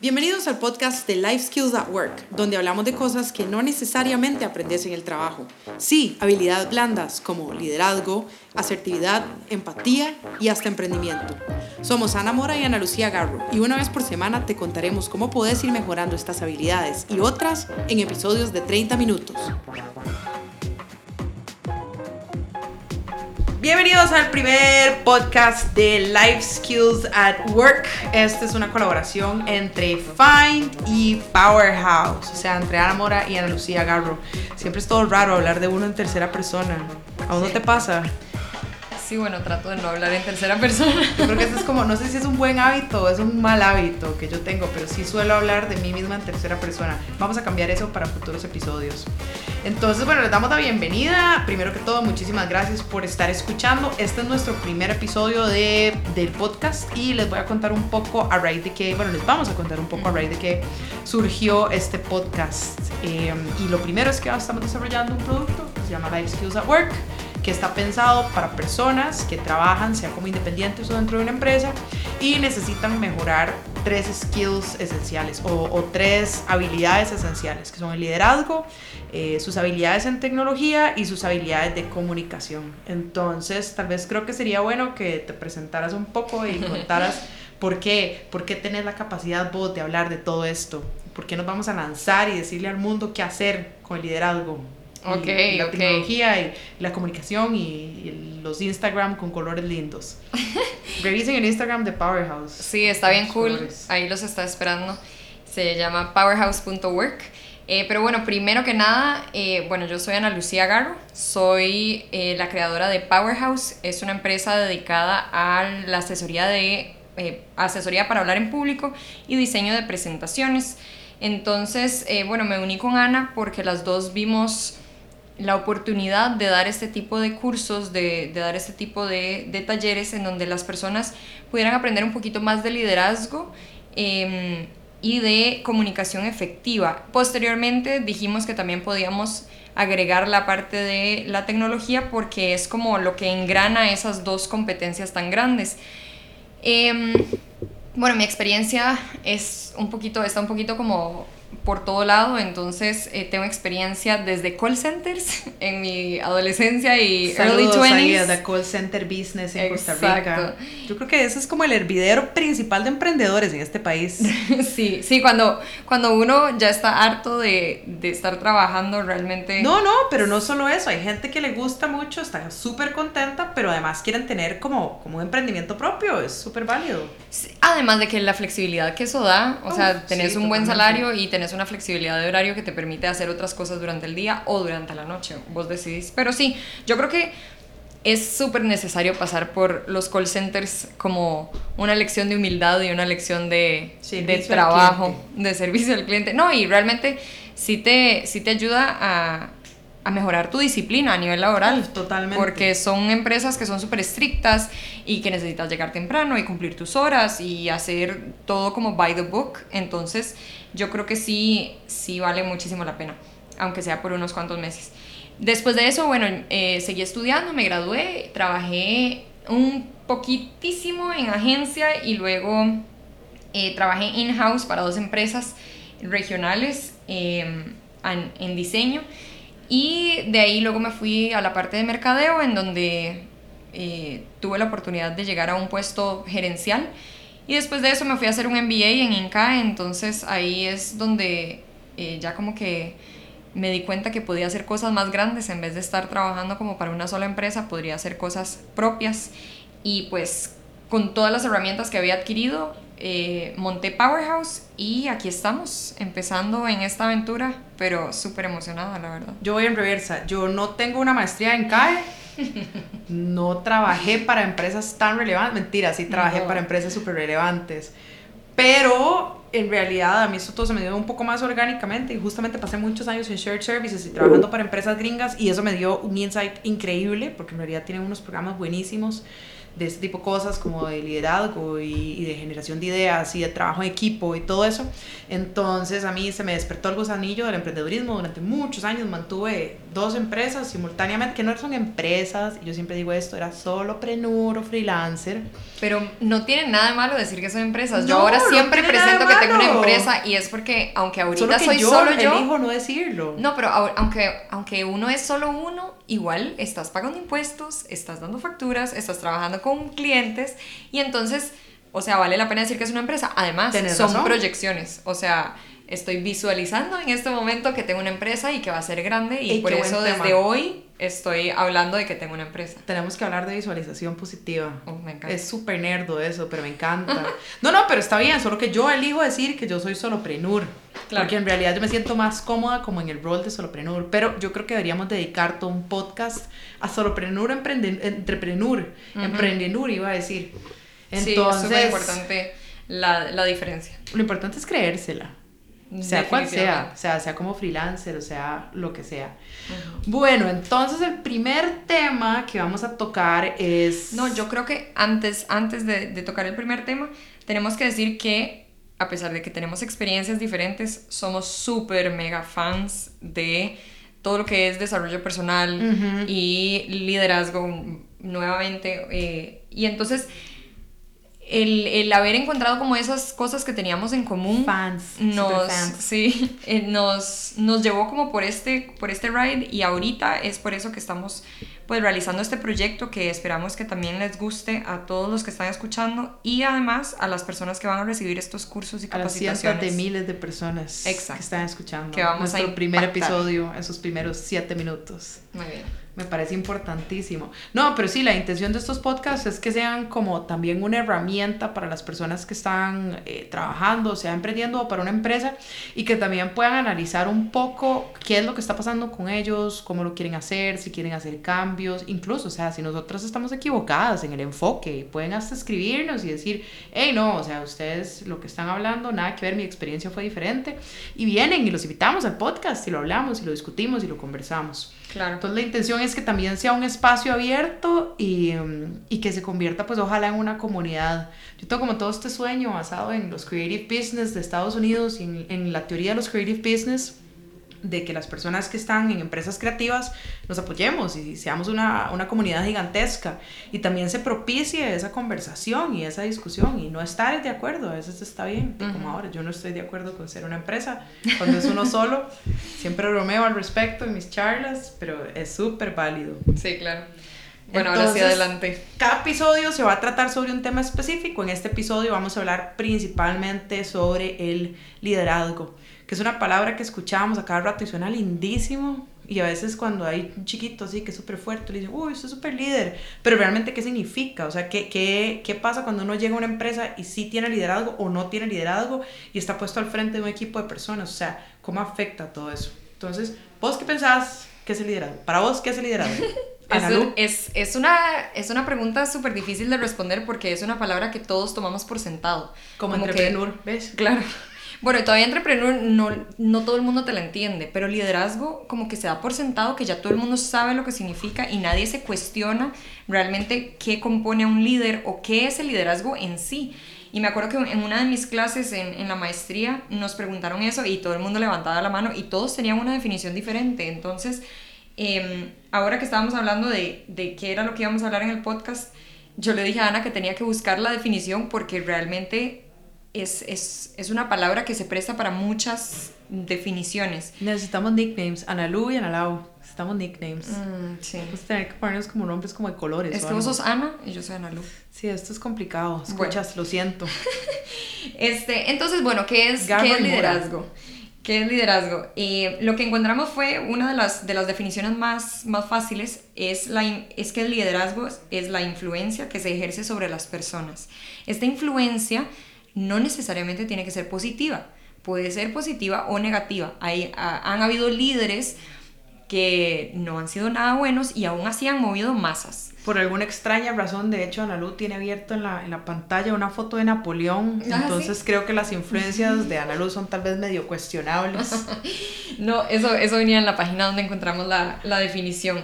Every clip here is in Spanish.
Bienvenidos al podcast de Life Skills at Work, donde hablamos de cosas que no necesariamente aprendes en el trabajo. Sí, habilidades blandas como liderazgo, asertividad, empatía y hasta emprendimiento. Somos Ana Mora y Ana Lucía Garro y una vez por semana te contaremos cómo puedes ir mejorando estas habilidades y otras en episodios de 30 minutos. Bienvenidos al primer podcast de Life Skills at Work. Esta es una colaboración entre Find y Powerhouse, o sea, entre Ana Mora y Ana Lucía Garro. Siempre es todo raro hablar de uno en tercera persona. ¿A uno te pasa? Sí, bueno, trato de no hablar en tercera persona. Yo creo que eso es como, no sé si es un buen hábito o es un mal hábito que yo tengo, pero sí suelo hablar de mí misma en tercera persona. Vamos a cambiar eso para futuros episodios. Entonces, bueno, les damos la bienvenida. Primero que todo, muchísimas gracias por estar escuchando. Este es nuestro primer episodio de, del podcast y les voy a contar un poco a raíz de que, bueno, les vamos a contar un poco a raíz de que surgió este podcast. Eh, y lo primero es que estamos desarrollando un producto que se llama Life Skills at Work que está pensado para personas que trabajan, sea como independientes o dentro de una empresa, y necesitan mejorar tres skills esenciales o, tres habilidades esenciales, que son el liderazgo, eh, sus habilidades en tecnología y sus habilidades de comunicación. Entonces, tal vez creo que sería bueno que te presentaras un poco y contaras por qué, por qué tenés la capacidad vos de hablar de todo esto, por qué nos vamos a lanzar y decirle al mundo qué hacer con el liderazgo. Ok, y la tecnología y la comunicación y, y los Instagram con colores lindos. Revisen el Instagram de Powerhouse. Sí, está bien cool. colores. Ahí los está esperando. Se llama powerhouse.work. Eh, pero bueno, primero que nada, eh, bueno, yo soy Ana Lucía Garro, soy eh, la creadora de Powerhouse, es una empresa dedicada a la asesoría de eh, asesoría para hablar en público y diseño de presentaciones. Entonces, eh, bueno, me uní con Ana porque las dos vimos la oportunidad de dar este tipo de cursos, de, dar este tipo de, talleres en donde las personas pudieran aprender un poquito más de liderazgo eh, y de comunicación efectiva. Posteriormente dijimos que también podíamos agregar la parte de la tecnología porque es como lo que engrana esas dos competencias tan grandes. Em, bueno, mi experiencia es un poquito, está un poquito como por todo lado, entonces eh, tengo experiencia desde call centers en mi adolescencia y Saludos early ahí 20s. a The Call Center Business en Costa Exacto. Rica. Yo creo que ese es como el hervidero principal de emprendedores en este país. Sí, sí, cuando, cuando uno ya está harto de, de estar trabajando realmente. No, no, pero no solo eso. Hay gente que le gusta mucho, está súper contenta, pero además quieren tener como, como un emprendimiento propio. Es súper válido. Sí, Además de que la flexibilidad que eso da, o Uf, sea, tenés sí, un buen salario y tenés una flexibilidad de horario que te permite hacer otras cosas durante el día o durante la noche, vos decidís. Pero sí, yo creo que es súper necesario pasar por los call centers como una lección de humildad y una lección de, de trabajo, de servicio al cliente. No, y realmente sí te, sí te ayuda a, a mejorar tu disciplina a nivel laboral. Totalmente. Porque son empresas que son súper estrictas y que necesitas llegar temprano y cumplir tus horas y hacer todo como by the book. Entonces, yo creo que sí, sí vale muchísimo la pena, aunque sea por unos cuantos meses. Después de eso, bueno, eh, seguí estudiando, me gradué, trabajé un poquitísimo en agencia y luego eh, trabajé in-house para dos empresas regionales eh, en, en diseño. Y de ahí luego me fui a la parte de mercadeo, en donde eh, tuve la oportunidad de llegar a un puesto gerencial. Y después de eso me fui a hacer un MBA en Inca, entonces ahí es donde eh, ya como que me di cuenta que podía hacer cosas más grandes en vez de estar trabajando como para una sola empresa, podría hacer cosas propias. Y pues con todas las herramientas que había adquirido, eh, monté Powerhouse y aquí estamos, empezando en esta aventura, pero súper emocionada, la verdad. Yo voy en reversa. Yo no tengo una maestría en CAE. No trabajé para empresas tan relevantes. Mentira, sí trabajé No. para empresas súper relevantes. Pero en realidad a mí eso todo se me dio un poco más orgánicamente. Y justamente pasé muchos años en shared services y trabajando para empresas gringas. Y eso me dio un insight increíble porque en realidad tienen unos programas buenísimos de este tipo de cosas como de liderazgo y, de generación de ideas y de trabajo en equipo y todo eso. Entonces a mí se me despertó el gusanillo del emprendedurismo. Durante muchos años mantuve dos empresas simultáneamente, que no son empresas, yo siempre digo esto, era solo prenur o freelancer. Pero no tiene nada de malo decir que son empresas. yo ahora siempre presento que tengo una empresa y es porque aunque ahorita soy yo solo yo... elijo no decirlo. No, pero aunque, aunque uno es solo uno, igual estás pagando impuestos, estás dando facturas, estás trabajando con clientes y entonces, o sea, vale la pena decir que es una empresa. Además, son proyecciones, o sea, estoy visualizando en este momento que tengo una empresa y que va a ser grande y, por eso desde hoy estoy hablando de que tengo una empresa. Tenemos que hablar de visualización positiva. Oh, me encanta. Es súper nerdo eso, pero me encanta. no, no, pero está bien, solo que yo elijo decir que yo soy soloprenur. Claro. Porque en realidad yo me siento más cómoda como en el rol de soloprenur. Pero yo creo que deberíamos dedicar todo un podcast a soloprenur, entreprenur, uh iba a decir. Entonces, sí, es importante la, la diferencia. Lo importante es creérsela sea cual sea, sea, sea como freelancer, o sea, lo que sea. Bueno, entonces el primer tema que vamos a tocar es... No, yo creo que antes, antes de, de tocar el primer tema, tenemos que decir que a pesar de que tenemos experiencias diferentes, somos súper mega fans de todo lo que es desarrollo personal y liderazgo nuevamente. Eh, y entonces el, el, haber encontrado como esas cosas que teníamos en común fans, nos, fans. Sí, eh, nos, nos llevó como por este, por este ride y ahorita es por eso que estamos pues realizando este proyecto que esperamos que también les guste a todos los que están escuchando y además a las personas que van a recibir estos cursos y capacitaciones. A las de miles de personas Exacto. que están escuchando que vamos nuestro a primer episodio, esos primeros siete minutos. Muy bien me parece importantísimo. No, pero sí, la intención de estos podcasts es que sean como también una herramienta para las personas que están eh, trabajando, sea emprendiendo o para una empresa, y que también puedan analizar un poco qué es lo que está pasando con ellos, cómo lo quieren hacer, si quieren hacer cambios, incluso, o sea, si nosotras estamos equivocadas en el enfoque, pueden hasta escribirnos y decir, hey, no, o sea, ustedes lo que están hablando, nada que ver, mi experiencia fue diferente, y vienen y los invitamos al podcast y lo hablamos y lo discutimos y lo conversamos. Claro. Entonces la intención es que también sea un espacio abierto y, mm, y, que se convierta pues ojalá en una comunidad. Yo tengo como todo este sueño basado en los creative business de Estados Unidos y en, en la teoría de los creative business de que las personas que están en empresas creativas nos apoyemos y seamos una, una, comunidad gigantesca y también se propicie esa conversación y esa discusión y no estar de acuerdo, a veces está bien, como ahora yo no estoy de acuerdo con ser una empresa, cuando es uno solo, siempre bromeo al respecto en mis charlas, pero es súper válido. Sí, claro. Bueno, ahora sí adelante. Cada episodio se va a tratar sobre un tema específico. En este episodio vamos a hablar principalmente sobre el liderazgo que es una palabra que escuchábamos a cada rato y suena lindísimo. Y a veces cuando hay un chiquito así que es súper fuerte, le dicen, uy, usted es súper líder. Pero realmente, ¿qué significa? O sea, ¿qué, ¿qué, qué, pasa cuando uno llega a una empresa y sí tiene liderazgo o no tiene liderazgo y está puesto al frente de un equipo de personas? O sea, ¿cómo afecta todo eso? Entonces, ¿vos qué pensás que es el liderazgo? Para vos, ¿qué es el liderazgo? Es, es, una, es una pregunta súper difícil de responder porque es una palabra que todos tomamos por sentado. Como, Como entrepreneur, ¿ves? Claro. Bueno, todavía entrepreneur no, no todo el mundo te la entiende, pero liderazgo como que se da por sentado que ya todo el mundo sabe lo que significa y nadie se cuestiona realmente qué compone a un líder o qué es el liderazgo en sí. Y me acuerdo que en una de mis clases en, en la maestría nos preguntaron eso y todo el mundo levantaba la mano y todos tenían una definición diferente. Entonces, eh, ahora que estábamos hablando de, de qué era lo que íbamos a hablar en el podcast, yo le dije a Ana que tenía que buscar la definición porque realmente es, es, es, una palabra que se presta para muchas definiciones. Necesitamos nicknames, Analu y Analau. Necesitamos nicknames. Mm, sí. Vamos a tener que ponernos como nombres como de colores. Es que vos sos Ana y yo soy Analu. Sí, esto es complicado. Escuchas, lo siento. este, entonces, bueno, ¿qué es, ¿qué es liderazgo? ¿Qué es liderazgo? Eh, lo que encontramos fue una de las, de las definiciones más, más fáciles, es, la, es que el liderazgo es la influencia que se ejerce sobre las personas. Esta influencia no necesariamente tiene que ser positiva, puede ser positiva o negativa. Hay, han habido líderes que no han sido nada buenos y aún así han movido masas. Por alguna extraña razón, de hecho, Ana tiene abierto en la, en la pantalla una foto de Napoleón, ah, entonces creo que las influencias de Ana son tal vez medio cuestionables. no, eso, eso venía en la página donde encontramos la, la definición.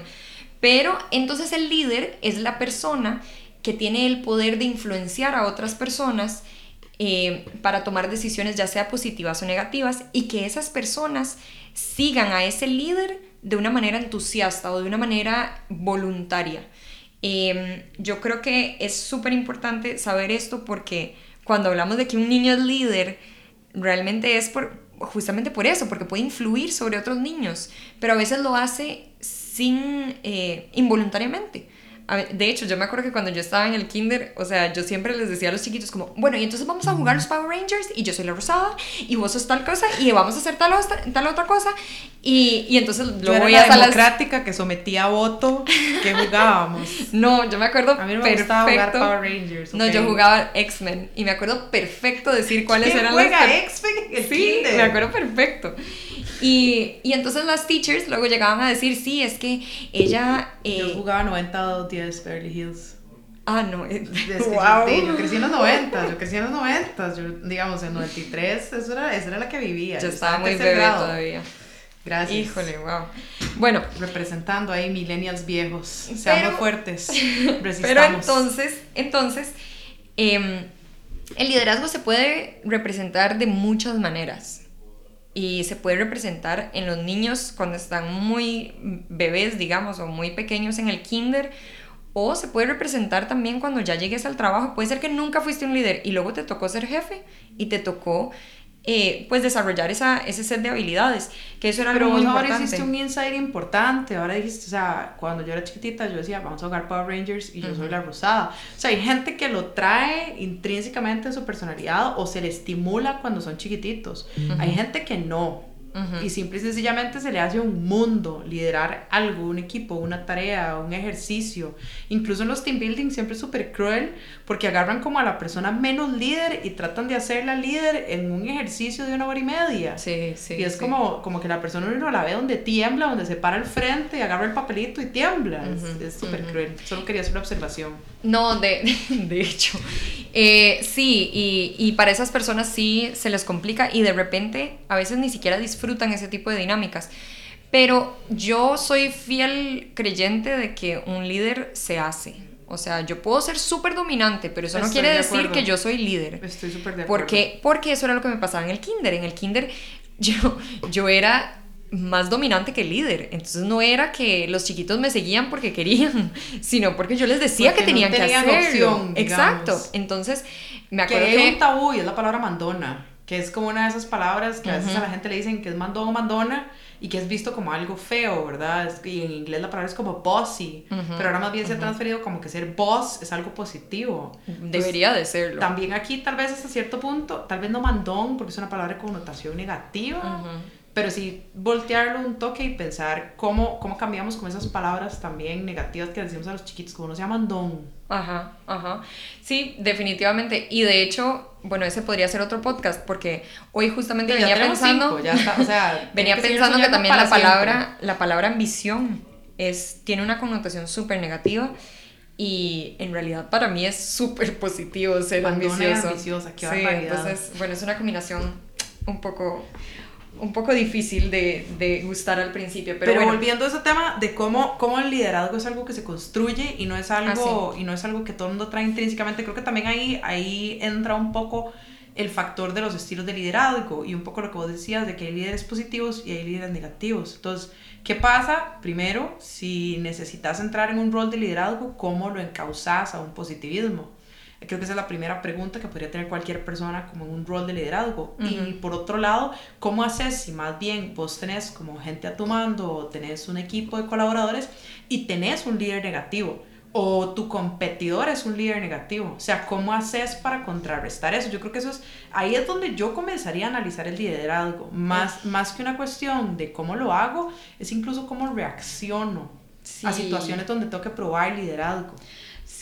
Pero entonces el líder es la persona que tiene el poder de influenciar a otras personas eh, para tomar decisiones ya sea positivas o negativas y que esas personas sigan a ese líder de una manera entusiasta o de una manera voluntaria. Em, yo creo que es súper importante saber esto porque cuando hablamos de que un niño es líder, realmente es por, justamente por eso, porque puede influir sobre otros niños, pero a veces lo hace sin eh, involuntariamente de hecho, yo me acuerdo que cuando yo estaba en el kinder, o sea, yo siempre les decía a los chiquitos como, bueno, y entonces vamos a jugar los Power Rangers y yo soy la rosada y vos sos tal cosa y vamos a hacer tal, otra, tal otra cosa y, y entonces lo voy a la democrática que sometía a voto que jugábamos. no, yo me acuerdo a mí no me perfecto. Gustaba jugar Power Rangers. No, yo jugaba X-Men y me acuerdo perfecto decir cuáles eran juega X-Men el sí, me acuerdo perfecto. Y, y, entonces las teachers luego llegaban a decir, sí, es que ella... Eh, yo jugaba 90 10 Beverly Hills. Ah, no. Eh, wow. yo crecí en los 90, yo crecí en los 90, yo, digamos en 93, eso era, esa era la que vivía. Yo, estaba, muy bebé todavía. Gracias. Híjole, wow. Bueno. Representando ahí millennials viejos. Seamos fuertes. Resistamos. Pero entonces, entonces, eh, el liderazgo se puede representar de muchas maneras y se puede representar en los niños cuando están muy bebés, digamos, o muy pequeños en el kinder, o se puede representar también cuando ya llegues al trabajo. Puede ser que nunca fuiste un líder y luego te tocó ser jefe y te tocó eh, pues desarrollar esa, ese set de habilidades, que eso era Pero muy importante. ahora hiciste un insight importante, ahora dijiste, o sea, cuando yo era chiquitita yo decía, vamos a jugar Power Rangers y yo soy la rosada. O sea, hay gente que lo trae intrínsecamente en su personalidad o se le estimula cuando son chiquititos. Hay gente que no. Y simple y sencillamente se le hace un mundo liderar algo, un equipo, una tarea, un ejercicio. Incluso en los team building siempre es súper cruel porque agarran como a la persona menos líder y tratan de hacerla líder en un ejercicio de una hora y media. Sí, sí. Y es como, como que la persona uno la ve donde tiembla, donde se para el frente y agarra el papelito y tiembla. Es súper cruel. Solo quería hacer una observación. No, de, de hecho. Eh, sí, y, y para esas personas sí se les complica y de repente a veces ni siquiera disfrutan ese tipo de dinámicas. Pero yo soy fiel creyente de que un líder se hace. O sea, yo puedo ser súper dominante, pero eso no quiere decir que yo soy líder. Estoy súper de acuerdo. Porque, porque eso era lo que me pasaba en el kinder. En el kinder yo, yo era más dominante que líder. Entonces no era que los chiquitos me seguían porque querían, sino porque yo les decía que tenían que hacerlo. Exacto. Entonces me acuerdo que, que... un tabú y es la palabra mandona que es como una de esas palabras que a veces a la gente le dicen que es mandón o mandona y que es visto como algo feo, ¿verdad? y en inglés la palabra es como bossy, pero ahora más bien se ha transferido como que ser boss es algo positivo. Debería de serlo. También aquí tal vez hasta cierto punto, tal vez no mandón porque es una palabra de connotación negativa, pero sí voltearlo un toque y pensar cómo, cómo cambiamos con esas palabras también negativas que decimos a los chiquitos, como no se llaman don. Ajá, ajá. Sí, definitivamente. Y de hecho, bueno, ese podría ser otro podcast porque hoy justamente venía pensando, ya está, o sea, venía pensando que también la palabra, la palabra ambición es, tiene una connotación súper negativa y en realidad para mí es súper positivo ser ambicioso. ambiciosa, qué sí, entonces, bueno, es una combinación un poco un poco difícil de, de, gustar al principio. Pero, pero volviendo a ese tema de cómo, cómo el liderazgo es algo que se construye y no es algo, ah, y no es algo que todo el mundo trae intrínsecamente, creo que también ahí, ahí entra un poco el factor de los estilos de liderazgo y un poco lo que vos decías de que hay líderes positivos y hay líderes negativos. Entonces, ¿qué pasa? Primero, si necesitas entrar en un rol de liderazgo, ¿cómo lo encauzas a un positivismo? Creo que esa es la primera pregunta que podría tener cualquier persona como en un rol de liderazgo. Y por otro lado, ¿cómo haces si más bien vos tenés como gente a tu mando o tenés un equipo de colaboradores y tenés un líder negativo? o tu competidor es un líder negativo. O sea, ¿cómo haces para contrarrestar eso? Yo creo que eso es, ahí es donde yo comenzaría a analizar el liderazgo. Más, más que una cuestión de cómo lo hago, es incluso cómo reacciono a situaciones donde tengo que probar liderazgo.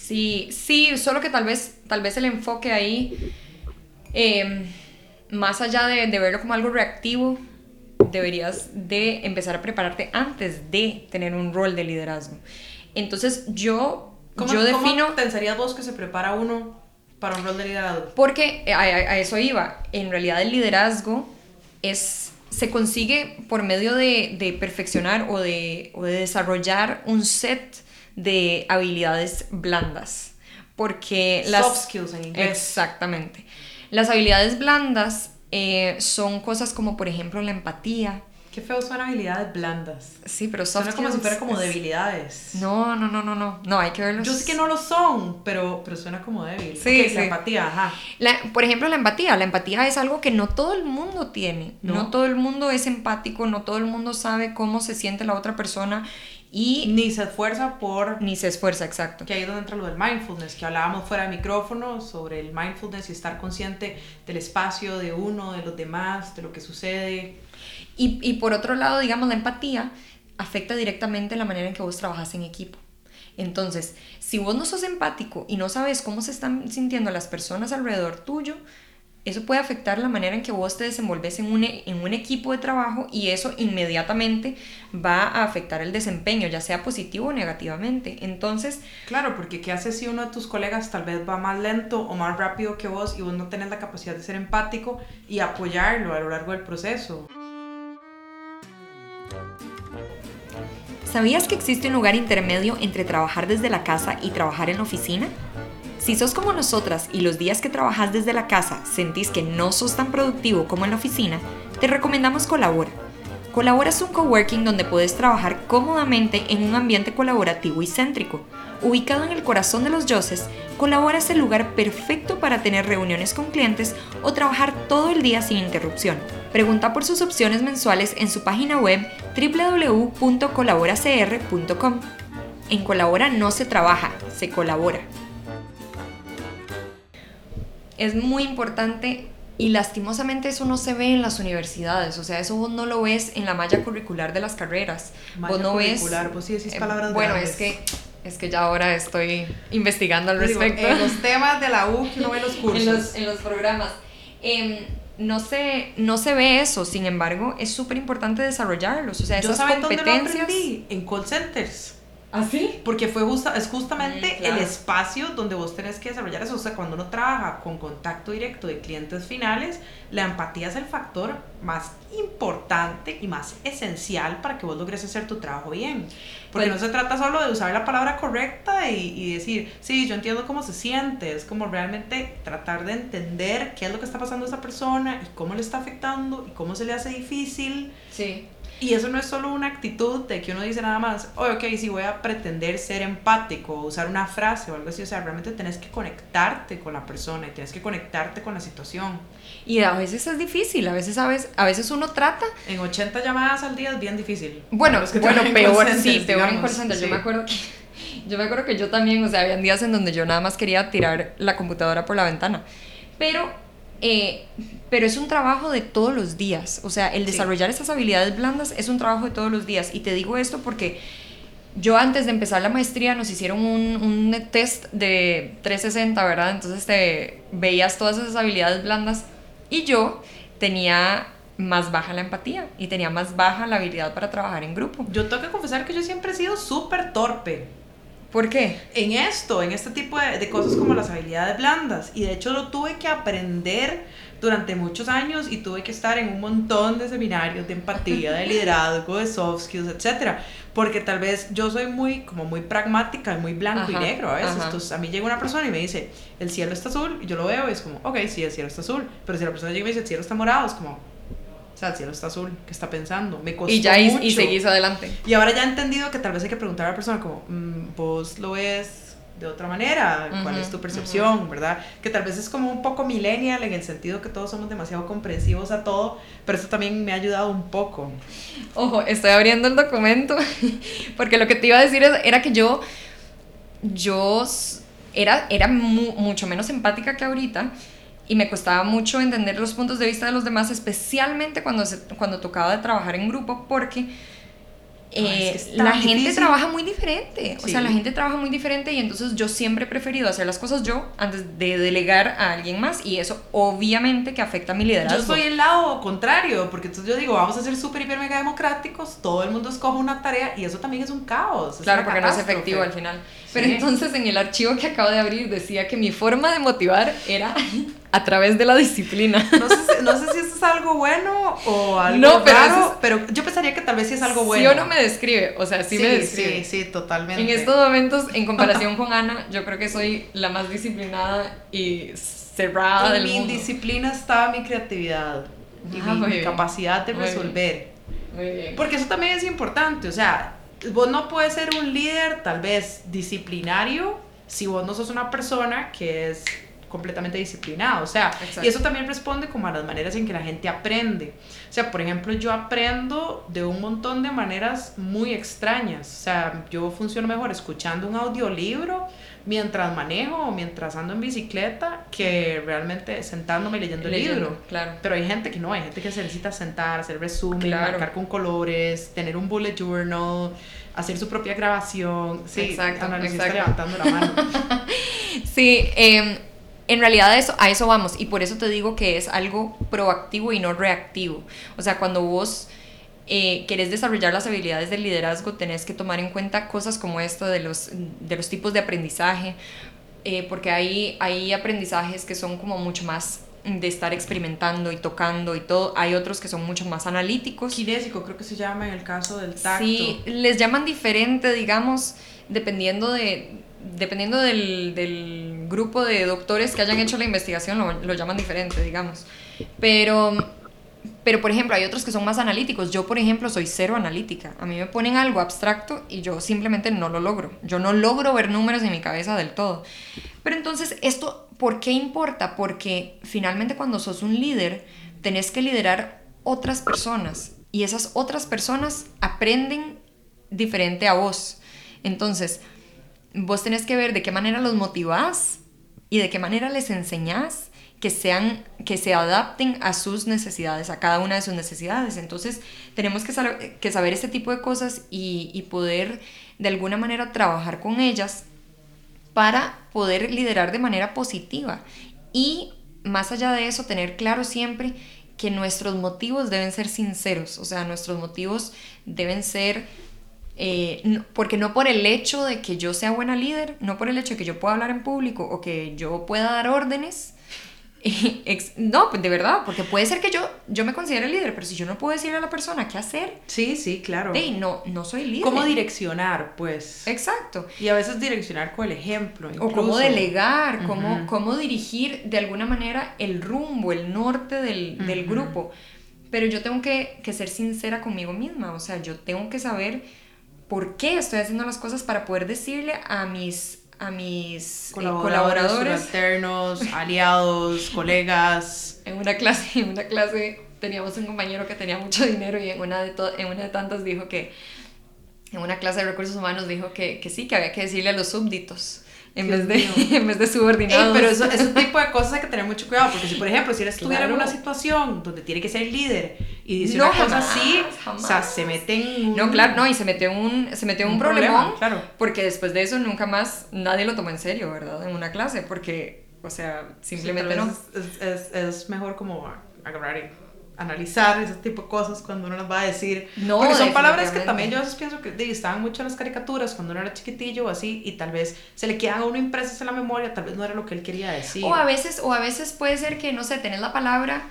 Sí, sí, solo que tal vez, tal vez el enfoque ahí, em, más allá de, de, verlo como algo reactivo, deberías de empezar a prepararte antes de tener un rol de liderazgo. Entonces yo, yo defino... ¿Cómo pensarías vos que se prepara uno para un rol de liderazgo? Porque a, a eso iba. En realidad el liderazgo es se consigue por medio de, de perfeccionar o de, o de, desarrollar un set de habilidades blandas. porque las... Soft skills en inglés. Exactamente. Las habilidades blandas eh, son cosas como, por ejemplo, la empatía. Qué feo son habilidades blandas. Sí, pero soft Suena como si fuera como es- debilidades. No, no, no, no, no. No, hay que verlos. Yo sé que no lo son, pero, pero suena como débil. Sí, Ok, sí. La empatía, ajá. La- por ejemplo, la empatía. La empatía es algo que no todo el mundo tiene. No. No. todo el mundo es empático, no todo el mundo sabe cómo se siente la otra persona y Ni se esfuerza por... ni se esfuerza, exacto. Que ahí es donde entra lo del mindfulness, que hablábamos fuera de micrófono sobre el mindfulness y estar consciente del espacio de uno, de los demás, de lo que sucede. Y, y por otro lado, digamos, la empatía afecta directamente la manera en que vos trabajas en equipo. Entonces, si vos no sos empático y no sabes cómo se están sintiendo las personas alrededor tuyo, eso puede afectar la manera en que vos te desenvolves en un, e- en un equipo de trabajo y eso inmediatamente va a afectar el desempeño, ya sea positivo o negativamente. Entonces, Claro, porque ¿qué haces si uno de tus colegas tal vez va más lento o más rápido que vos y vos no tenés la capacidad de ser empático y apoyarlo a lo largo del proceso? ¿Sabías que existe un lugar intermedio entre trabajar desde la casa y trabajar en la oficina? Si sos como nosotras y los días que trabajas desde la casa sentís que no sos tan productivo como en la oficina, te recomendamos Colabora. Colabora es un coworking donde puedes trabajar cómodamente en un ambiente colaborativo y céntrico. Ubicado en el corazón de los Yoses, Colabora es el lugar perfecto para tener reuniones con clientes o trabajar todo el día sin interrupción. Pregunta por sus opciones mensuales en su página web www.colaboracr.com. En Colabora no se trabaja, se colabora. Es muy importante y lastimosamente eso no se ve en las universidades, o sea, eso vos no lo ves en la malla curricular de las carreras. Malla vos no curricular, ves vos sí decís eh, Bueno, grandes. es que es que ya ahora estoy investigando al digo, respecto. en los temas de la U que uno ve en los cursos. en, los, en los programas. Em, no, se, no se ve eso, sin embargo, es súper importante desarrollarlos. O sea, Yo esas dónde lo competencias. aprendí? En call centers. ¿Ah, sí? Porque fue justa, es justamente Mm, claro. el espacio donde vos tenés que desarrollar eso. O sea, cuando uno trabaja con contacto directo de clientes finales, la empatía es el factor más importante y más esencial para que vos logres hacer tu trabajo bien. Porque Pues- no se trata solo de usar la palabra correcta y, y decir, sí, yo entiendo cómo se siente. Es como realmente tratar de entender qué es lo que está pasando a esa persona y cómo le está afectando y cómo se le hace difícil. Sí. Y eso no es solo una actitud de que uno dice nada más, oh, ok, sí voy a pretender ser empático o usar una frase o algo así. O sea, realmente tenés que conectarte con la persona y tienes que conectarte con la situación. Y a veces es difícil, a veces, a veces, a veces uno trata. En 80 llamadas al día es bien difícil. Bueno, los que bueno, peor, sí, peor en center. Yo sí. me acuerdo que. Yo me acuerdo que yo también, o sea, habían días en donde yo nada más quería tirar la computadora por la ventana. Pero, eh, pero es un trabajo de todos los días. O sea, el Sí. desarrollar esas habilidades blandas es un trabajo de todos los días. Y te digo esto porque yo antes de empezar la maestría nos hicieron un, un test de 360, ¿verdad? Entonces te veías todas esas habilidades blandas y yo tenía más baja la empatía y tenía más baja la habilidad para trabajar en grupo. Yo tengo que confesar que yo siempre he sido súper torpe ¿Por qué? en esto, en este tipo de, de cosas como las habilidades blandas. Y de hecho lo tuve que aprender durante muchos años y tuve que estar en un montón de seminarios de empatía, de liderazgo, de soft skills, etcétera, porque tal vez yo soy muy como muy pragmática y muy blanco y negro a veces. ajá. Entonces a mí llega una persona y me dice, "El cielo está azul" y yo lo veo y es como, "Ok, sí, el cielo está azul." Pero si la persona llega y me dice, "El cielo está morado", es como, o sea, el cielo está azul, ¿qué está pensando? Me costó Y ya mucho. y seguís adelante. Y ahora ya he entendido que tal vez hay que preguntar a la persona como, "Mm, vos lo ves de otra manera, cuál Ujú, es tu percepción, ¿verdad? Que tal vez es como un poco millennial en el sentido que todos somos demasiado comprensivos a todo, pero eso también me ha ayudado un poco. Ojo, estoy abriendo el documento porque lo que te iba a decir era que yo, yo era, era mu- mucho menos empática que ahorita y me costaba mucho entender los puntos de vista de los demás, especialmente cuando, se, cuando tocaba de trabajar en grupo, porque Ay, eh, es que es tan la gente difícil. trabaja muy diferente. O Sí. sea, la gente trabaja muy diferente y entonces yo siempre he preferido hacer las cosas yo antes de delegar a alguien más y eso obviamente que afecta a mi liderazgo. Yo soy el lado contrario, porque entonces yo digo, vamos a ser súper, hiper, mega democráticos, todo el mundo escoge una tarea y eso también es un caos. es Claro, porque no es catástrofe. efectivo al final. Pero entonces en el archivo que acabo de abrir decía que mi forma de motivar era a través de la disciplina. No sé, si, no sé si eso es algo bueno o algo pero raro, pero yo pensaría que tal vez sí es algo bueno. Sí o no me describe, o sea, sí, me describe. Sí, sí, totalmente. En estos momentos, en comparación con Ana, yo creo que soy la más disciplinada y cerrada en del mi mundo. indisciplina está mi creatividad y Ah, mi, mi capacidad de resolver. Muy bien. Porque eso también es importante, o sea, vos no puedes ser un líder tal vez disciplinario si vos no sos una persona que es completamente disciplinada, o sea, Exacto. y eso también responde como a las maneras en que la gente aprende. O sea, por ejemplo, yo aprendo de un montón de maneras muy extrañas, o sea, yo funciono mejor escuchando un audiolibro mientras manejo o mientras ando en bicicleta que realmente sentándome y leyendo el Leyendo, libro. claro. Pero hay gente que no, hay gente que se necesita sentar, hacer resumen, Claro. marcar con colores, tener un bullet journal, hacer su propia grabación. Sí, Exacto, Ana exacto. levantando la mano. Sí, em, en realidad a eso, a eso vamos y por eso te digo que es algo proactivo y no reactivo. O sea, cuando vos eh, querés desarrollar las habilidades del liderazgo, tenés que tomar en cuenta cosas como esto de los, de los tipos de aprendizaje, eh, porque hay, hay aprendizajes que son como mucho más de estar experimentando y tocando y todo. Hay otros que son mucho más analíticos. Kinésico, creo que se llama en el caso del tacto. Sí, les llaman diferente, digamos, dependiendo de dependiendo del, del grupo de doctores que hayan hecho la investigación, lo, lo llaman diferente, digamos. Pero, pero, por ejemplo, hay otros que son más analíticos. Yo, por ejemplo, soy cero analítica. A mí me ponen algo abstracto y yo simplemente no lo logro. Yo no logro ver números en mi cabeza del todo. Pero entonces, ¿esto por qué importa? Porque finalmente cuando sos un líder, tenés que liderar otras personas. Y esas otras personas aprenden diferente a vos. Entonces, vos tenés que ver de qué manera los motivás y de qué manera les enseñás que sean que se adapten a sus necesidades, a cada una de sus necesidades. Entonces, tenemos que, saber, que saber este tipo de cosas y, poder de alguna manera trabajar con ellas para poder liderar de manera positiva. Y más allá de eso, tener claro siempre que nuestros motivos deben ser sinceros, o sea, nuestros motivos deben ser eh, porque no por el hecho de que yo sea buena líder, no por el hecho de que yo pueda hablar en público o que yo pueda dar órdenes, no, pues de verdad, porque puede ser que yo, yo me considere líder, pero si yo no puedo decirle a la persona qué hacer, Sí, sí, claro. hey, no, no soy líder. ¿Cómo direccionar, pues? Exacto. Y a veces direccionar con el ejemplo. O cómo incluso. delegar, cómo, cómo dirigir de alguna manera el rumbo, el norte del, del grupo. Pero yo tengo que, que ser sincera conmigo misma, o sea, yo tengo que saber por qué estoy haciendo las cosas para poder decirle a mis, a mis eh, Colaboradores, subalternos, aliados, colegas. En una clase, en una clase teníamos un compañero que tenía mucho dinero y en una de, en una de tantas dijo que, en una clase de recursos humanos dijo que, que sí, que había que decirle a los súbditos en, Dios vez de, mío. en vez de Ey, subordinados. pero eso, ese tipo de cosas hay que tener mucho cuidado, porque si por ejemplo, si él estuviera en Claro. una situación donde tiene que ser líder y dice No, una cosa jamás, así, jamás. o sea, se mete en. No, claro, no, y se metió en un, se metió en un, problema, claro. porque después de eso nunca más nadie lo tomó en serio, ¿verdad? En una clase, porque, o sea, Sí, simplemente tal no. Es, es, es, es mejor como agarrar y analizar ese tipo de cosas cuando uno las va a decir. No, Porque son palabras que también yo a veces pienso que estaban mucho en las caricaturas cuando uno era chiquitillo o así, y tal vez se le quedan a uno impresas en la memoria, tal vez no era lo que él quería decir. O a veces, o a veces puede ser que, no sé, tenés la palabra,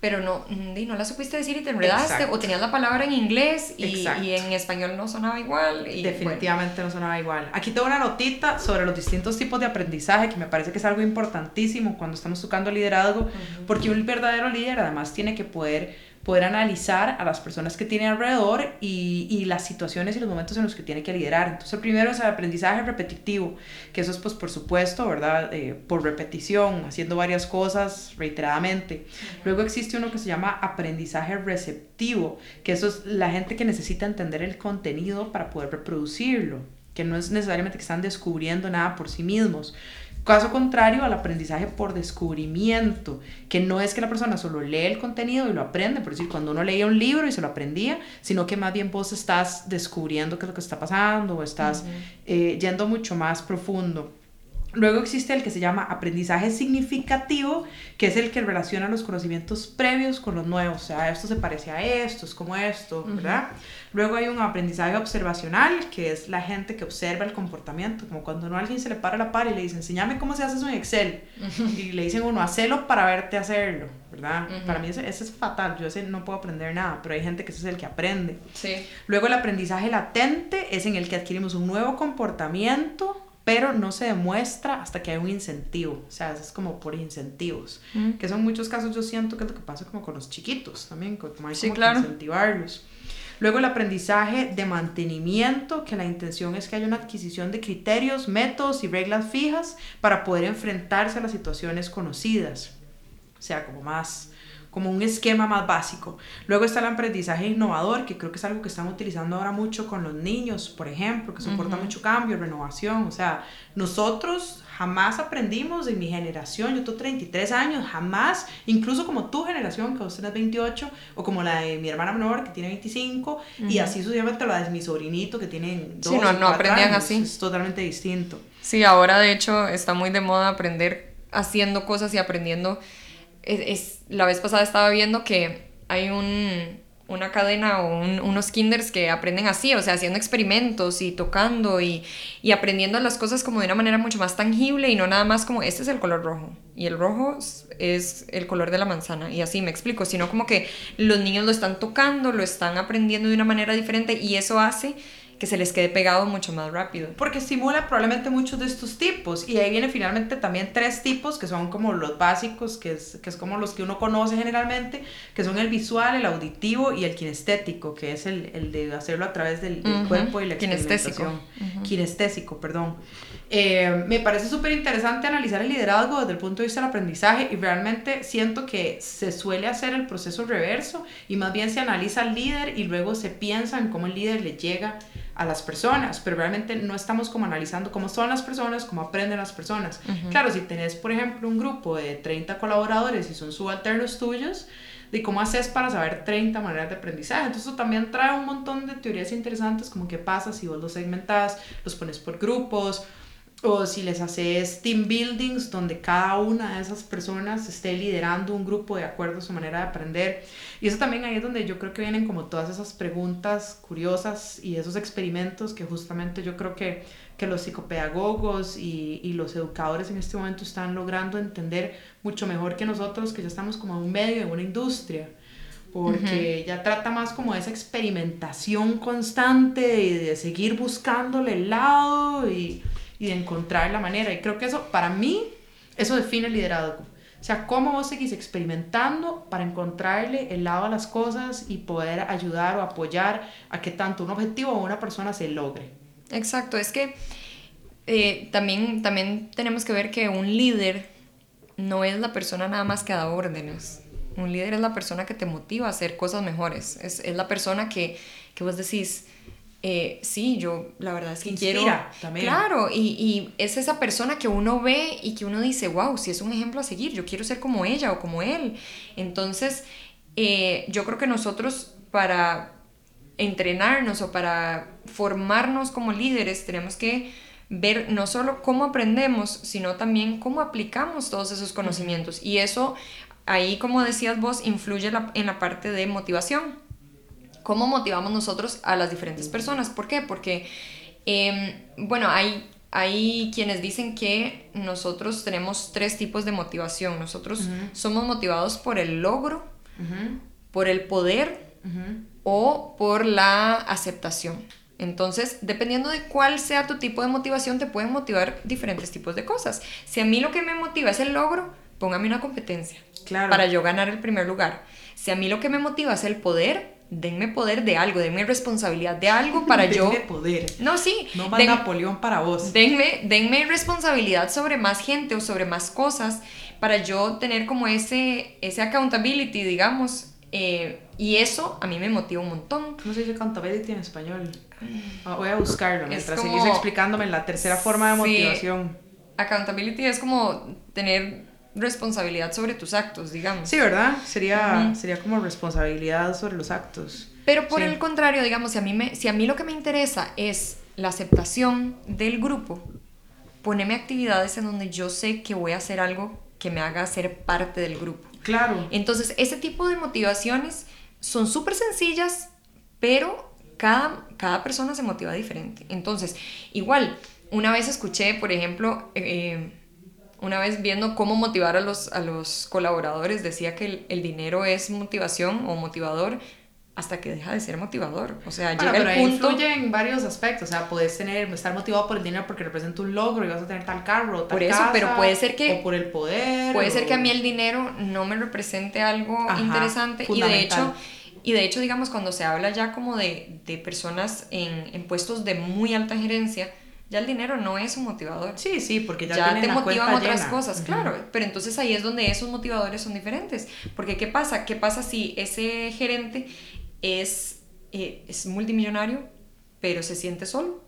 pero no, y no la supiste decir y te enredaste, Exacto. o tenías la palabra en inglés y, y en español no sonaba igual. Y, Definitivamente no sonaba igual. Aquí tengo una notita sobre los distintos tipos de aprendizaje que me parece que es algo importantísimo cuando estamos tocando liderazgo, porque un verdadero líder además tiene que poder poder analizar a las personas que tiene alrededor y, y las situaciones y los momentos en los que tiene que liderar. Entonces, el primero es el aprendizaje repetitivo, que eso es, pues, por supuesto, ¿verdad? Eh, por repetición, haciendo varias cosas reiteradamente. Luego existe uno que se llama aprendizaje receptivo, que eso es la gente que necesita entender el contenido para poder reproducirlo, que no es necesariamente que están descubriendo nada por sí mismos. Caso contrario al aprendizaje por descubrimiento, que no es que la persona solo lee el contenido y lo aprende, por decir, cuando uno leía un libro y se lo aprendía, sino que más bien vos estás descubriendo qué es lo que está pasando o estás eh, yendo mucho más profundo. Luego existe el que se llama aprendizaje significativo, que es el que relaciona los conocimientos previos con los nuevos. O sea, esto se parece a esto, es como esto, ¿verdad? Luego hay un aprendizaje observacional, que es la gente que observa el comportamiento, como cuando a alguien se le para la par y le dice, enséñame cómo se hace eso en Excel. Y le dicen uno, hacelo para verte hacerlo, ¿verdad? Para mí eso, es fatal, yo ese no puedo aprender nada, pero hay gente que ese es el que aprende. Sí. Luego el aprendizaje latente es en el que adquirimos un nuevo comportamiento pero no se demuestra hasta que hay un incentivo, o sea, es como por incentivos, que son muchos casos yo siento que es lo que pasa como con los chiquitos también, como hay sí, como claro. que incentivarlos. Luego el aprendizaje de mantenimiento, que la intención es que haya una adquisición de criterios, métodos y reglas fijas para poder enfrentarse a las situaciones conocidas, o sea, como más como un esquema más básico. Luego está el aprendizaje innovador, que creo que es algo que están utilizando ahora mucho con los niños, por ejemplo, que soporta mucho cambio, renovación. O sea, nosotros jamás aprendimos en mi generación, yo tengo 33 años, jamás, incluso como tu generación, que vos tenés 28, o como la de mi hermana menor, que tiene 25, y así sucesivamente la de mi sobrinito, que tiene 2 Sí, no, no aprendían años. así. Es totalmente distinto. Sí, ahora de hecho está muy de moda aprender haciendo cosas y aprendiendo. Es, la vez pasada estaba viendo que hay un, una cadena o un- unos kinders que aprenden así, o sea, haciendo experimentos y tocando y, y aprendiendo las cosas como de una manera mucho más tangible y no nada más como este es el color rojo y el rojo es el color de la manzana y así me explico, sino como que los niños lo están tocando, lo están aprendiendo de una manera diferente y eso hace que se les quede pegado mucho más rápido. Porque estimula probablemente muchos de estos tipos. Y ahí viene finalmente también tres tipos que son como los básicos, que es, que es como los que uno conoce generalmente, que son el visual, el auditivo y el kinestético, que es el, el de hacerlo a través del, cuerpo y la kinestésico. experimentación. Kinestésico, perdón. Eh, me parece súper interesante analizar el liderazgo desde el punto de vista del aprendizaje y realmente siento que se suele hacer el proceso reverso y más bien se analiza al líder y luego se piensa en cómo el líder le llega a las personas, pero realmente no estamos como analizando cómo son las personas, cómo aprenden las personas. Claro, si tenés, por ejemplo, un grupo de 30 colaboradores y son subalternos tuyos, de cómo haces para saber 30 maneras de aprendizaje. Entonces eso también trae un montón de teorías interesantes como qué pasa si vos los segmentás, los pones por grupos, o si les haces team buildings donde cada una de esas personas esté liderando un grupo de acuerdo a su manera de aprender. Y eso también ahí es donde yo creo que vienen como todas esas preguntas curiosas y esos experimentos que justamente yo creo que, que los psicopedagogos y, y los educadores en este momento están logrando entender mucho mejor que nosotros, que ya estamos como en un medio de una industria porque ya trata más como esa experimentación constante y de seguir buscándole el lado y, y de encontrar la manera. Y creo que eso, para mí, eso define el liderazgo. O sea, cómo vos seguís experimentando para encontrarle el lado a las cosas y poder ayudar o apoyar a que tanto un objetivo o una persona se logre. Exacto, es que eh, también, también tenemos que ver que un líder no es la persona nada más que da órdenes. Un líder es la persona que te motiva a hacer cosas mejores. Es, es la persona que, que vos decís, eh, sí, yo la verdad es que Inspira quiero... también. Claro, y, y es esa persona que uno ve y que uno dice, wow, si es un ejemplo a seguir, yo quiero ser como ella o como él. Entonces, eh, yo creo que nosotros para entrenarnos o para formarnos como líderes tenemos que ver no solo cómo aprendemos, sino también cómo aplicamos todos esos conocimientos. Y eso, ahí como decías vos, influye la- en la parte de motivación. ¿Cómo motivamos nosotros a las diferentes personas? ¿Por qué? Porque, em, bueno, hay, hay quienes dicen que nosotros tenemos tres tipos de motivación. Nosotros somos motivados por el logro, por el poder o por la aceptación. Entonces, dependiendo de cuál sea tu tipo de motivación, te pueden motivar diferentes tipos de cosas. Si a mí lo que me motiva es el logro, póngame una competencia Claro. para yo ganar el primer lugar. Si a mí lo que me motiva es el poder, denme poder de algo, denme responsabilidad de algo para yo... Denme poder. No, sí. No más den- Napoleón para vos. Denme, denme responsabilidad sobre más gente o sobre más cosas para yo tener como ese, ese accountability, digamos. eh, y eso a mí me motiva un montón. ¿Cómo se dice accountability en español? Ah, Voy a buscarlo mientras como- seguís explicándome la tercera forma de Sí. motivación. Accountability es como tener responsabilidad sobre tus actos, digamos. Sí, ¿verdad? Sería, sería como responsabilidad sobre los actos. Pero por Sí. el contrario, digamos, si a, mí me, si a mí lo que me interesa es la aceptación del grupo, ponerme actividades en donde yo sé que voy a hacer algo que me haga ser parte del grupo. Claro. Entonces, ese tipo de motivaciones son súper sencillas, pero cada, cada persona se motiva diferente. Entonces, igual, una vez escuché, por ejemplo, eh, una vez viendo cómo motivar a los, a los colaboradores, decía que el, el dinero es motivación o motivador hasta que deja de ser motivador. O sea, Bueno, llega pero el punto... influye en varios aspectos. O sea, puedes tener, estar motivado por el dinero porque representa un logro y vas a tener tal carro, tal Por eso, casa, pero puede ser que- O por el poder. Puede ser o- que a mí el dinero no me represente algo Ajá, interesante y de hecho y de hecho digamos cuando se habla ya como de, de personas en, en puestos de muy alta gerencia ya el dinero no es un motivador Sí, sí, porque ya, te motivan otras llena. cosas, claro. Pero entonces ahí es donde esos motivadores son diferentes. Porque ¿qué pasa? ¿Qué pasa si ese gerente es, eh, es multimillonario, pero se siente solo?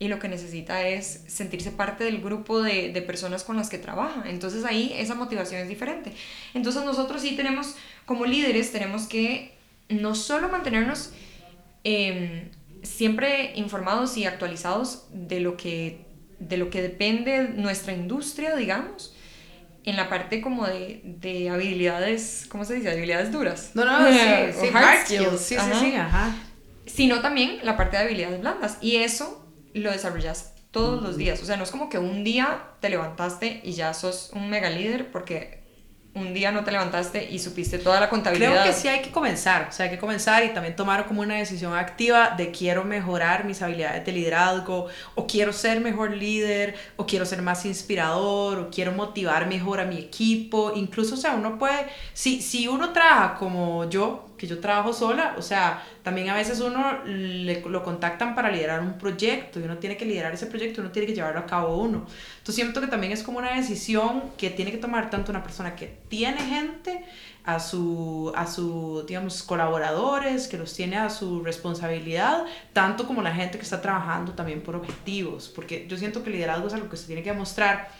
Y lo que necesita es sentirse parte del grupo de, de personas con las que trabaja. Entonces ahí esa motivación es diferente. Entonces nosotros sí tenemos, como líderes, tenemos que no solo mantenernos eh, siempre informados y actualizados de lo que de lo que depende nuestra industria, digamos, en la parte como de, de habilidades, ¿cómo se dice? Habilidades duras. No, no, sí, hard hard skills, skills. Sí, ajá. sí, sí, ajá. Sino también la parte de habilidades blandas. Y eso lo desarrollas todos los días. O sea, no es como que un día te levantaste y ya sos un mega líder porque un día no te levantaste y supiste toda la contabilidad. Creo que sí hay que comenzar, o sea, hay que comenzar y también tomar como una decisión activa de quiero mejorar mis habilidades de liderazgo, o quiero ser mejor líder, o quiero ser más inspirador, o quiero motivar mejor a mi equipo. Incluso, o sea, uno puede, si, si uno trabaja como yo, que yo trabajo sola, o sea, también a veces uno le, lo contactan para liderar un proyecto y uno tiene que liderar ese proyecto, uno tiene que llevarlo a cabo uno. Entonces siento que también es como una decisión que tiene que tomar tanto una persona que tiene gente, a su, a su, digamos, colaboradores, que los tiene a su responsabilidad, tanto como la gente que está trabajando también por objetivos, porque yo siento que liderazgo es algo que se tiene que demostrar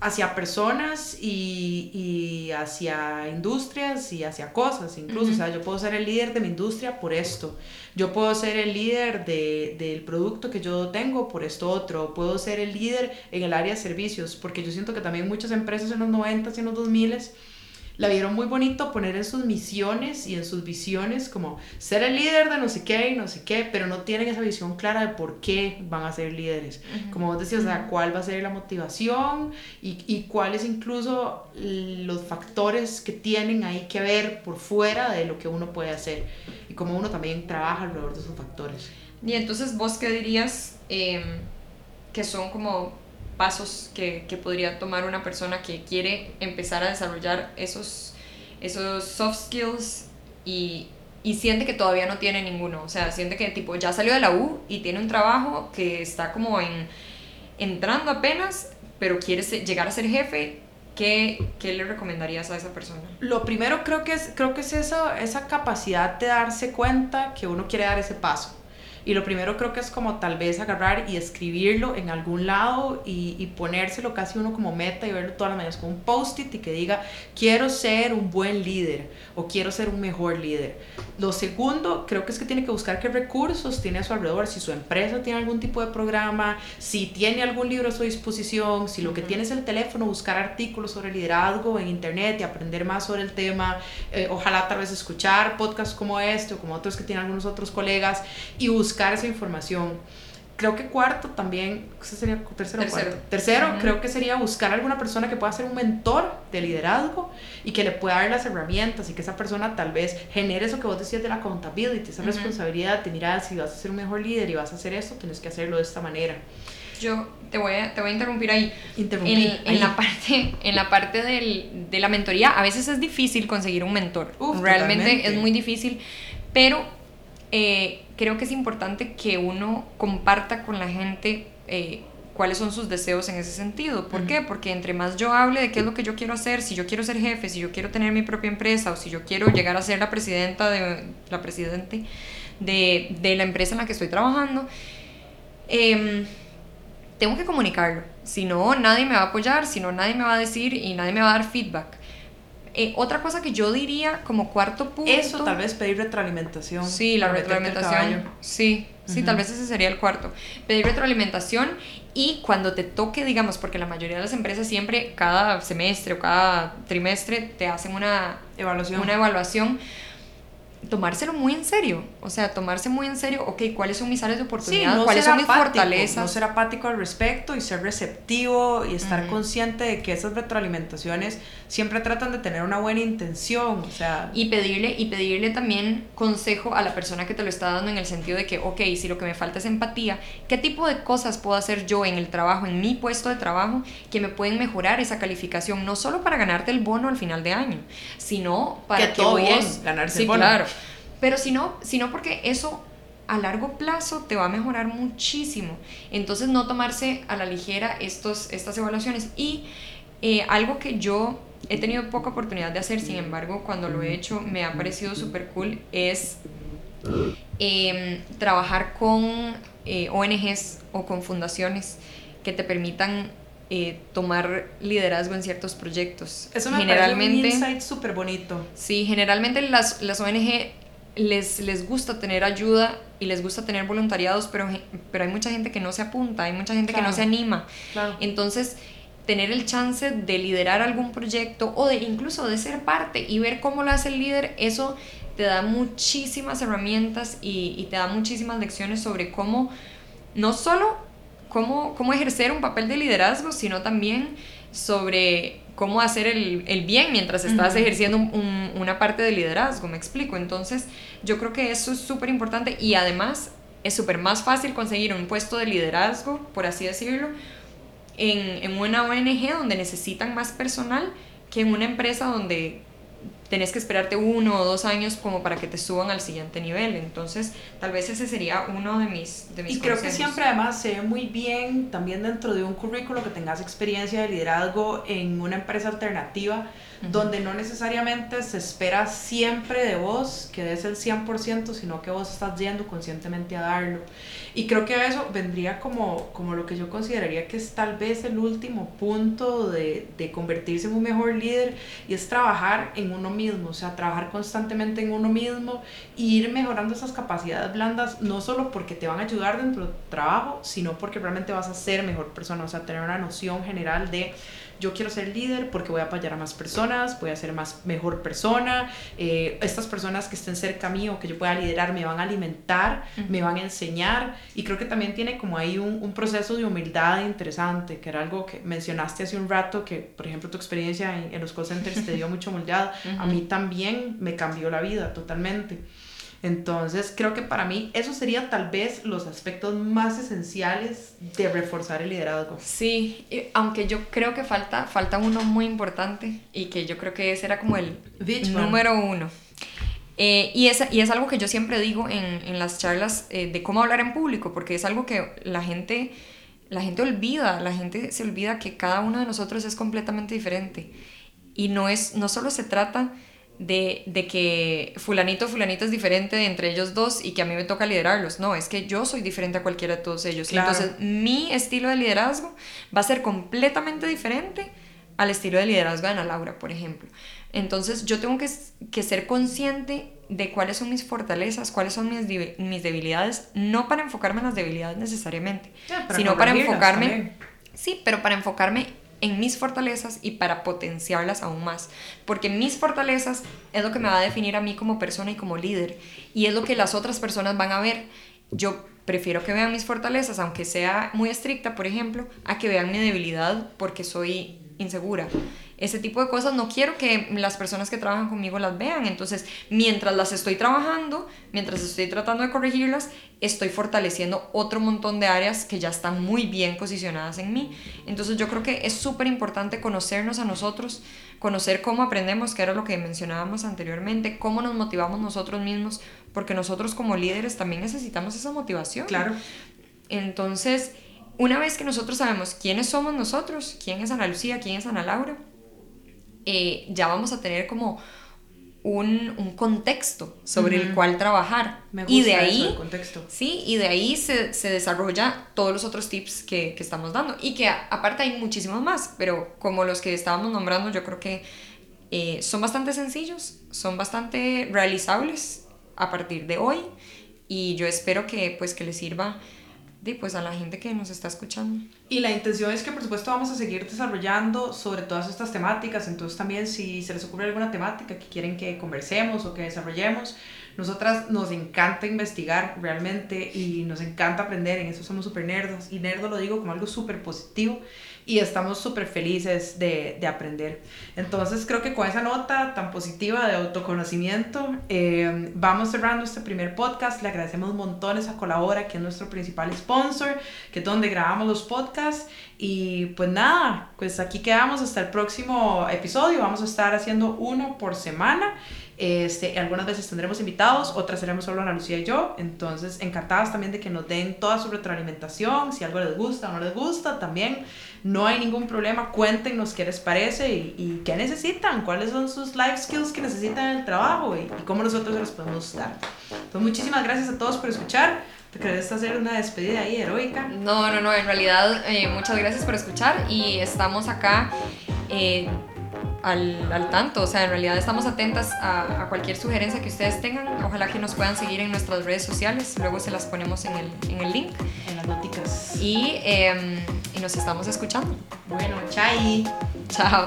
hacia personas y, y hacia industrias y hacia cosas incluso. O sea, yo puedo ser el líder de mi industria por esto. Yo puedo ser el líder de, del producto que yo tengo por esto otro. Puedo ser el líder en el área de servicios, porque yo siento que también muchas empresas en los 90 y en los 2000 la vieron muy bonito poner en sus misiones y en sus visiones como ser el líder de no sé qué y no sé qué, pero no tienen esa visión clara de por qué van a ser líderes. Como vos decías, o sea, cuál va a ser la motivación y, y cuáles incluso los factores que tienen ahí que ver por fuera de lo que uno puede hacer y cómo uno también trabaja alrededor de esos factores. Y entonces, ¿vos qué dirías eh, que son como pasos que, que, podría tomar una persona que quiere empezar a desarrollar esos, esos soft skills y, y siente que todavía no tiene ninguno? O sea, siente que tipo ya salió de la U y tiene un trabajo que está como en, entrando apenas, pero quiere llegar a ser jefe. ¿Qué, ¿Qué, le recomendarías a esa persona? Lo primero creo que es, creo que es esa, esa capacidad de darse cuenta que uno quiere dar ese paso. Y lo primero creo que es como tal vez agarrar y escribirlo en algún lado y, y ponérselo casi uno como meta y verlo todas las mañanas como un post-it y que diga, quiero ser un buen líder o quiero ser un mejor líder. Lo segundo creo que es que tiene que buscar qué recursos tiene a su alrededor, si su empresa tiene algún tipo de programa, si tiene algún libro a su disposición, si lo que tiene es el teléfono, buscar artículos sobre liderazgo en internet y aprender más sobre el tema, eh, ojalá tal vez escuchar podcasts como este o como otros que tienen algunos otros colegas y buscar buscar esa información. Creo que cuarto también, ¿ese sería tercero, tercero. cuarto? Tercero, Uh -huh. creo que sería buscar alguna persona que pueda ser un mentor de liderazgo y que le pueda dar las herramientas y que esa persona tal vez genere eso que vos decías de la accountability, esa uh -huh. responsabilidad de mirar si vas a ser un mejor líder y vas a hacer esto, tienes que hacerlo de esta manera. Yo te voy a, te voy a interrumpir ahí. Interrumpir. En, en la parte, en la parte del, de la mentoría, a veces es difícil conseguir un mentor. Uf, Realmente totalmente. es muy difícil, pero eh, creo que es importante que uno comparta con la gente eh, cuáles son sus deseos en ese sentido. ¿Por uh -huh. qué? Porque entre más yo hable de qué es lo que yo quiero hacer, si yo quiero ser jefe, si yo quiero tener mi propia empresa o si yo quiero llegar a ser la presidenta de la presidente de, de la empresa en la que estoy trabajando, eh, tengo que comunicarlo. Si no, nadie me va a apoyar, si no, nadie me va a decir y nadie me va a dar feedback. Eh, otra cosa que yo diría como cuarto punto. Eso, tal vez pedir retroalimentación. Sí, la retroalimentación. Sí, Sí, tal vez ese sería el cuarto. Pedir retroalimentación y cuando te toque, digamos, porque la mayoría de las empresas siempre cada semestre o cada trimestre te hacen una evaluación. Una evaluación tomárselo muy en serio, o sea, tomarse muy en serio, ok, ¿cuáles son mis áreas de oportunidad? ¿Cuáles son mis fortalezas? No ser apático al respecto y ser receptivo y estar consciente de que esas retroalimentaciones siempre tratan de tener una buena intención, o sea... Y pedirle, y pedirle también consejo a la persona que te lo está dando en el sentido de que, ok, si lo que me falta es empatía, ¿qué tipo de cosas puedo hacer yo en el trabajo, en mi puesto de trabajo, que me pueden mejorar esa calificación, no solo para ganarte el bono al final de año, sino para que, todo bien, ganarse el bono. claro pero si no, sino porque eso a largo plazo te va a mejorar muchísimo. Entonces no tomarse a la ligera estos, estas evaluaciones. Y eh, algo que yo he tenido poca oportunidad de hacer, sin embargo, cuando lo he hecho me ha parecido súper cool, es em, trabajar con eh, ONGs o con fundaciones que te permitan eh, tomar liderazgo en ciertos proyectos. Eso me generalmente, un insight súper bonito. Sí, generalmente las, las ONG les, les gusta tener ayuda y les gusta tener voluntariados, pero, pero hay mucha gente que no se apunta, hay mucha gente que no se anima. Entonces, tener el chance de liderar algún proyecto o de incluso de ser parte y ver cómo lo hace el líder, eso te da muchísimas herramientas y, y te da muchísimas lecciones sobre cómo, no solo cómo, cómo ejercer un papel de liderazgo, sino también sobre cómo hacer el, el bien mientras estás ejerciendo una parte de liderazgo, me explico. Entonces, yo creo que eso es súper importante y además es súper más fácil conseguir un puesto de liderazgo, por así decirlo, en, en una ONG donde necesitan más personal que en una empresa donde tenés que esperarte uno o dos años como para que te suban al siguiente nivel. Entonces, tal vez ese sería uno de mis, de mis Y creo que siempre además se ve muy bien también dentro de un currículo que tengas experiencia de liderazgo en una empresa alternativa donde no necesariamente se espera siempre de vos que des el 100%, sino que vos estás yendo conscientemente a darlo. Y creo que eso vendría como, como lo que yo consideraría que es tal vez el último punto de, de convertirse en un mejor líder y es trabajar en uno mismo, o sea, trabajar constantemente en uno mismo e ir mejorando esas capacidades blandas, no solo porque te van a ayudar dentro del trabajo, sino porque realmente vas a ser mejor persona, o sea, tener una noción general de yo quiero ser líder porque voy a apoyar a más personas, voy a ser más mejor persona, eh, estas personas que estén cerca mío, que yo pueda liderar, me van a alimentar, me van a enseñar. Y creo que también tiene como ahí un, un, proceso de humildad interesante, que era algo que mencionaste hace un rato, que por ejemplo tu experiencia en, en los call centers te dio mucho humildad, a mí también me cambió la vida totalmente. Entonces, creo que para mí eso sería tal vez los aspectos más esenciales de reforzar el liderazgo. Sí, aunque yo creo que falta, falta uno muy importante y que yo creo que ese era como el número uno. Eh, y, es, y es algo que yo siempre digo en, en las charlas eh, de cómo hablar en público, porque es algo que la gente, la gente olvida, la gente se olvida que cada uno de nosotros es completamente diferente. Y no, es, no solo se trata de, de, que fulanito, fulanito es diferente entre ellos dos y que a mí me toca liderarlos. No, es que yo soy diferente a cualquiera de todos ellos. Entonces, mi estilo de liderazgo va a ser completamente diferente al estilo de liderazgo de Ana Laura, por ejemplo. Entonces, yo tengo que, que ser consciente de cuáles son mis fortalezas, cuáles son mis, mis debilidades, no para enfocarme en las debilidades necesariamente, sino para enfocarme... Sí, pero para enfocarme en mis fortalezas y para potenciarlas aún más. Porque mis fortalezas es lo que me va a definir a mí como persona y como líder. Y es lo que las otras personas van a ver. Yo prefiero que vean mis fortalezas, aunque sea muy estricta, por ejemplo, a que vean mi debilidad porque soy insegura ese tipo de cosas no quiero que las personas que trabajan conmigo las vean. Entonces, mientras las estoy trabajando, mientras estoy tratando de corregirlas, estoy fortaleciendo otro montón de áreas que ya están muy bien posicionadas en mí. Entonces, yo creo que es súper importante conocernos a nosotros, conocer cómo aprendemos, que era lo que mencionábamos anteriormente, cómo nos motivamos nosotros mismos, porque nosotros como líderes también necesitamos esa motivación. Claro. Entonces, una vez que nosotros sabemos quiénes somos nosotros, quién es Ana Lucía, quién es Ana Laura, eh, ya vamos a tener como un, un contexto sobre el cual trabajar. Me gusta y de ahí, contexto. Sí, y de ahí se, se, desarrolla todos los otros tips que, que estamos dando. Y que aparte hay muchísimos más, pero como los que estábamos nombrando, yo creo que eh, son bastante sencillos, son bastante realizables a partir de hoy y yo espero que pues que les sirva pues a la gente que nos está escuchando. Y la intención es que por supuesto vamos a seguir desarrollando sobre todas estas temáticas, entonces también si se les ocurre alguna temática que quieren que conversemos o que desarrollemos, nosotras nos encanta investigar realmente y nos encanta aprender, en eso somos súper nerdos y nerdo lo digo como algo súper positivo y estamos súper felices de, de, aprender. Entonces creo que con esa nota tan positiva de autoconocimiento eh, vamos cerrando este primer podcast. Le agradecemos montones a Colabora, que es nuestro principal sponsor, que es donde grabamos los podcasts. Y pues nada, pues aquí quedamos hasta el próximo episodio. Vamos a estar haciendo uno por semana. Este, algunas veces tendremos invitados, otras seremos solo Ana Lucía y yo. Entonces, encantadas también de que nos den toda su retroalimentación. Si algo les gusta o no les gusta, también no hay ningún problema. Cuéntenos qué les parece y, y qué necesitan, cuáles son sus life skills que necesitan en el trabajo y, cómo nosotros se los podemos dar. Entonces, muchísimas gracias a todos por escuchar. ¿Te crees hacer una despedida ahí heroica? No, no, no. En realidad, eh, muchas gracias por escuchar y estamos acá. Eh, al, al, tanto. O sea, en realidad estamos atentas a, a, cualquier sugerencia que ustedes tengan. Ojalá que nos puedan seguir en nuestras redes sociales. Luego se las ponemos en el, en el link. En las noticas. Y, eh, y nos estamos escuchando. Bueno, chai. Chao.